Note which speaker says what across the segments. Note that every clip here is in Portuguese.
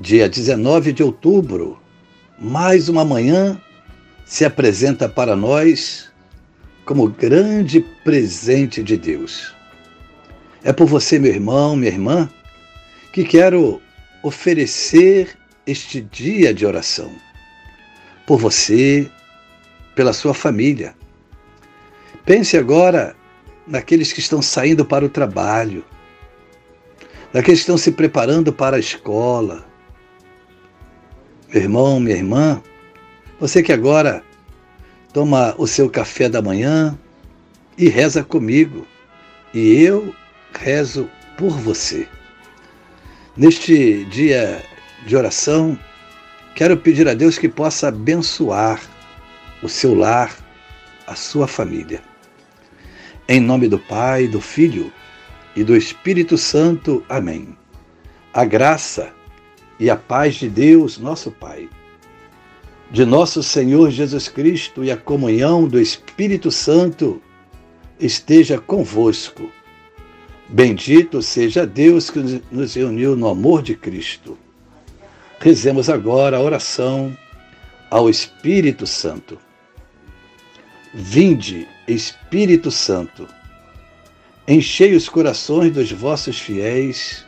Speaker 1: dia 19 de outubro, mais uma manhã se apresenta para nós como grande presente de Deus. É por você, meu irmão, minha irmã, que quero oferecer este dia de oração. Por você, pela sua família. Pense agora naqueles que estão saindo para o trabalho, naqueles que estão se preparando para a escola, meu irmão, minha irmã, você que agora toma o seu café da manhã e reza comigo, e eu rezo por você. Neste dia de oração, quero pedir a Deus que possa abençoar o seu lar, a sua família. Em nome do Pai, do Filho e do Espírito Santo. Amém. A graça e a paz de Deus, nosso Pai, de nosso Senhor Jesus Cristo e a comunhão do Espírito Santo esteja convosco. Bendito seja Deus que nos reuniu no amor de Cristo. Rezemos agora a oração ao Espírito Santo. Vinde, Espírito Santo, enchei os corações dos vossos fiéis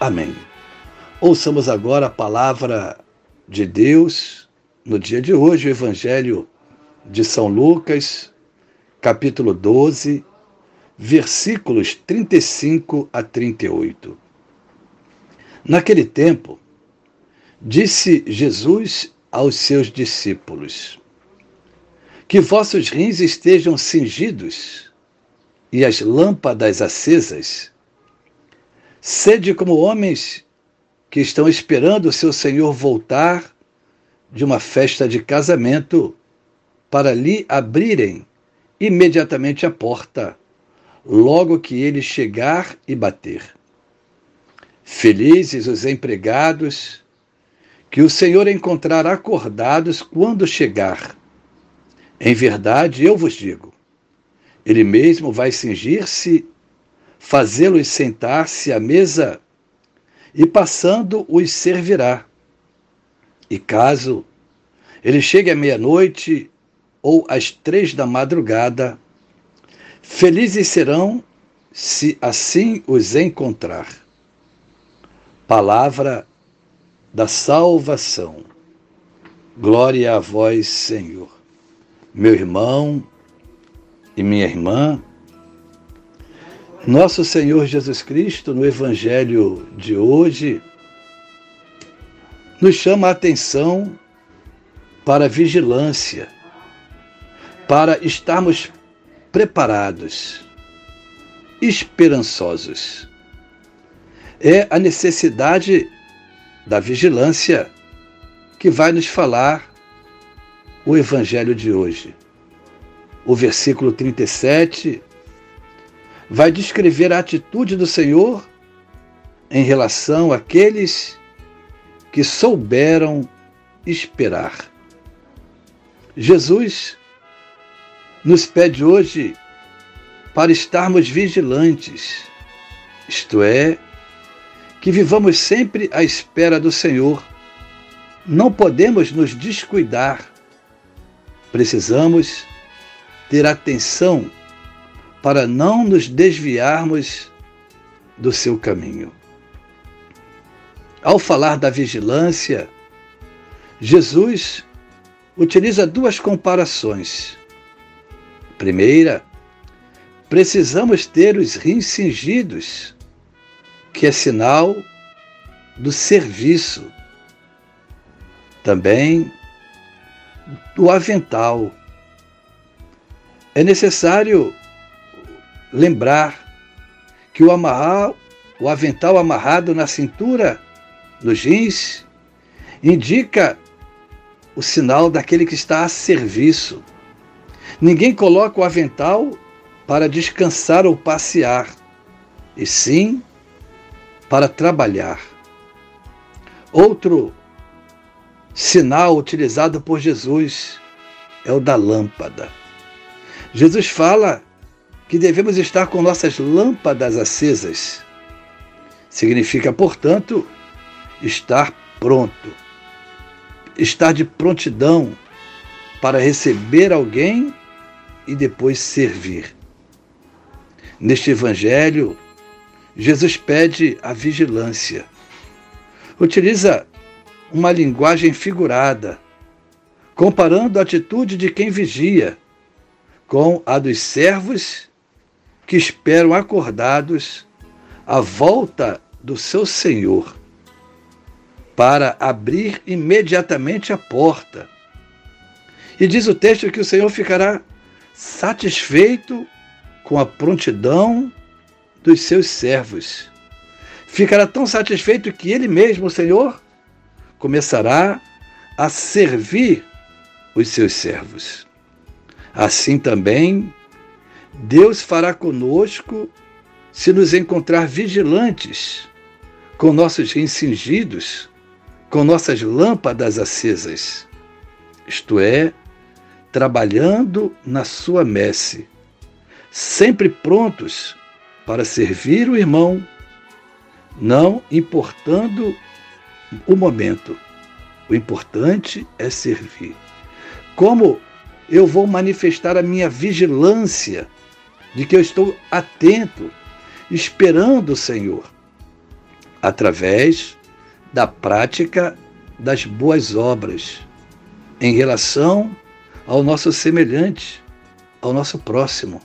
Speaker 1: Amém. Ouçamos agora a palavra de Deus no dia de hoje, o Evangelho de São Lucas, capítulo 12, versículos 35 a 38. Naquele tempo, disse Jesus aos seus discípulos: Que vossos rins estejam cingidos e as lâmpadas acesas Sede como homens que estão esperando o seu senhor voltar de uma festa de casamento para lhe abrirem imediatamente a porta, logo que ele chegar e bater. Felizes os empregados que o Senhor encontrar acordados quando chegar. Em verdade, eu vos digo, ele mesmo vai cingir-se fazê-los sentar-se à mesa e passando os servirá. E caso ele chegue à meia-noite ou às três da madrugada, felizes serão se assim os encontrar. Palavra da salvação. Glória a vós, Senhor. Meu irmão e minha irmã, nosso Senhor Jesus Cristo, no Evangelho de hoje, nos chama a atenção para a vigilância, para estarmos preparados, esperançosos. É a necessidade da vigilância que vai nos falar o Evangelho de hoje. O versículo 37 vai descrever a atitude do Senhor em relação àqueles que souberam esperar. Jesus nos pede hoje para estarmos vigilantes, isto é, que vivamos sempre à espera do Senhor. Não podemos nos descuidar. Precisamos ter atenção para não nos desviarmos do seu caminho. Ao falar da vigilância, Jesus utiliza duas comparações. Primeira, precisamos ter os rins cingidos, que é sinal do serviço. Também do avental. É necessário lembrar que o amarrar, o avental amarrado na cintura, nos jeans, indica o sinal daquele que está a serviço. Ninguém coloca o avental para descansar ou passear, e sim para trabalhar. Outro sinal utilizado por Jesus é o da lâmpada. Jesus fala que devemos estar com nossas lâmpadas acesas. Significa, portanto, estar pronto, estar de prontidão para receber alguém e depois servir. Neste Evangelho, Jesus pede a vigilância. Utiliza uma linguagem figurada, comparando a atitude de quem vigia com a dos servos que esperam acordados a volta do seu Senhor para abrir imediatamente a porta. E diz o texto que o Senhor ficará satisfeito com a prontidão dos seus servos. Ficará tão satisfeito que ele mesmo, o Senhor, começará a servir os seus servos. Assim também, Deus fará conosco se nos encontrar vigilantes, com nossos cingidos, com nossas lâmpadas acesas, isto é, trabalhando na sua messe, sempre prontos para servir o irmão, não importando o momento. O importante é servir. Como eu vou manifestar a minha vigilância de que eu estou atento, esperando o Senhor? Através da prática das boas obras em relação ao nosso semelhante, ao nosso próximo.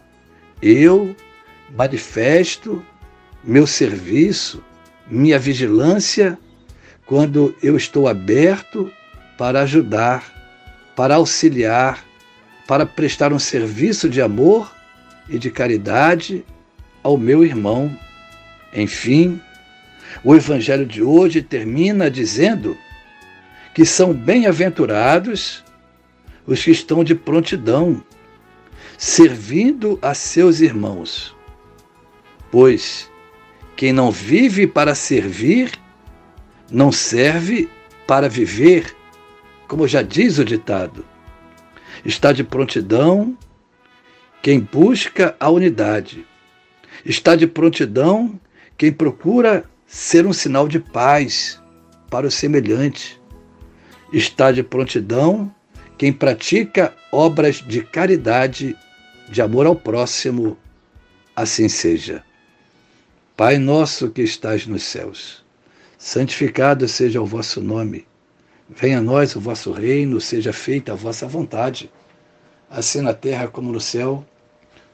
Speaker 1: Eu manifesto meu serviço, minha vigilância quando eu estou aberto para ajudar, para auxiliar, para prestar um serviço de amor e de caridade ao meu irmão. Enfim, o Evangelho de hoje termina dizendo que são bem-aventurados os que estão de prontidão, servindo a seus irmãos. Pois quem não vive para servir não serve para viver, como já diz o ditado. Está de prontidão quem busca a unidade. Está de prontidão quem procura ser um sinal de paz para o semelhante. Está de prontidão quem pratica obras de caridade, de amor ao próximo. Assim seja. Pai nosso que estás nos céus santificado seja o vosso nome. Venha a nós o vosso reino, seja feita a vossa vontade, assim na terra como no céu.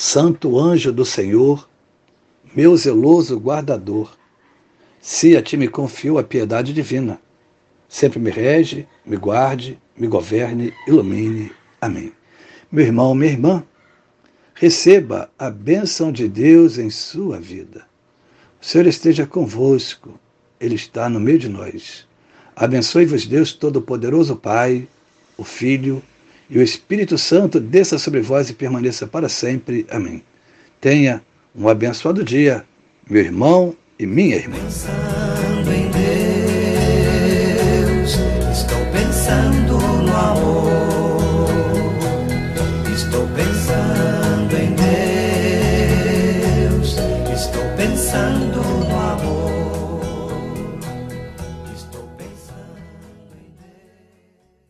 Speaker 1: Santo anjo do Senhor, meu zeloso guardador, se a ti me confio a piedade divina, sempre me rege, me guarde, me governe, ilumine. Amém. Meu irmão, minha irmã, Receba a bênção de Deus em sua vida. O Senhor esteja convosco, Ele está no meio de nós. Abençoe-vos, Deus Todo-Poderoso, Pai, o Filho e o Espírito Santo, desça sobre vós e permaneça para sempre. Amém. Tenha um abençoado dia, meu irmão e minha irmã.